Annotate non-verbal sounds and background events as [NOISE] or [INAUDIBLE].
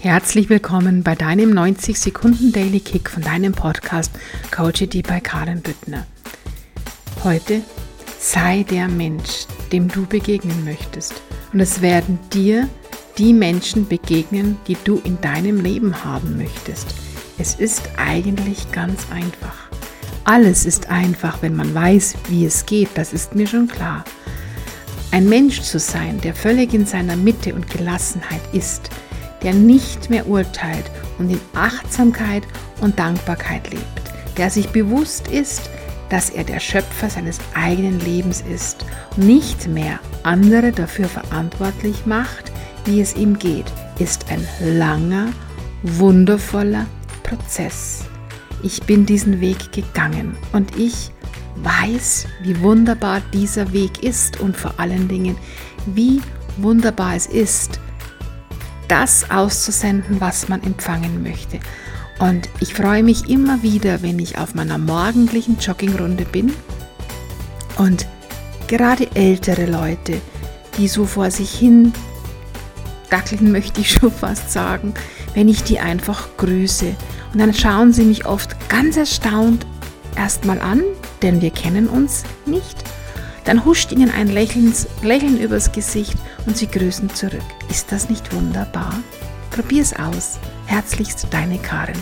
Herzlich willkommen bei deinem 90 Sekunden Daily Kick von deinem Podcast Coach It bei Karin Büttner. Heute sei der Mensch, dem du begegnen möchtest. Und es werden dir die Menschen begegnen, die du in deinem Leben haben möchtest. Es ist eigentlich ganz einfach. Alles ist einfach, wenn man weiß, wie es geht, das ist mir schon klar. Ein Mensch zu sein, der völlig in seiner Mitte und Gelassenheit ist, der nicht mehr urteilt und in Achtsamkeit und Dankbarkeit lebt, der sich bewusst ist, dass er der Schöpfer seines eigenen Lebens ist und nicht mehr andere dafür verantwortlich macht, wie es ihm geht, ist ein langer, wundervoller Prozess. Ich bin diesen Weg gegangen und ich weiß, wie wunderbar dieser Weg ist und vor allen Dingen, wie wunderbar es ist, das auszusenden, was man empfangen möchte. Und ich freue mich immer wieder, wenn ich auf meiner morgendlichen Joggingrunde bin und gerade ältere Leute, die so vor sich hin dackeln, [LAUGHS] möchte ich schon fast sagen, wenn ich die einfach grüße. Und dann schauen sie mich oft ganz erstaunt erstmal an, denn wir kennen uns nicht. Dann huscht ihnen ein Lächeln, Lächeln übers Gesicht und sie grüßen zurück. Ist das nicht wunderbar? Probier's aus. Herzlichst deine Karin.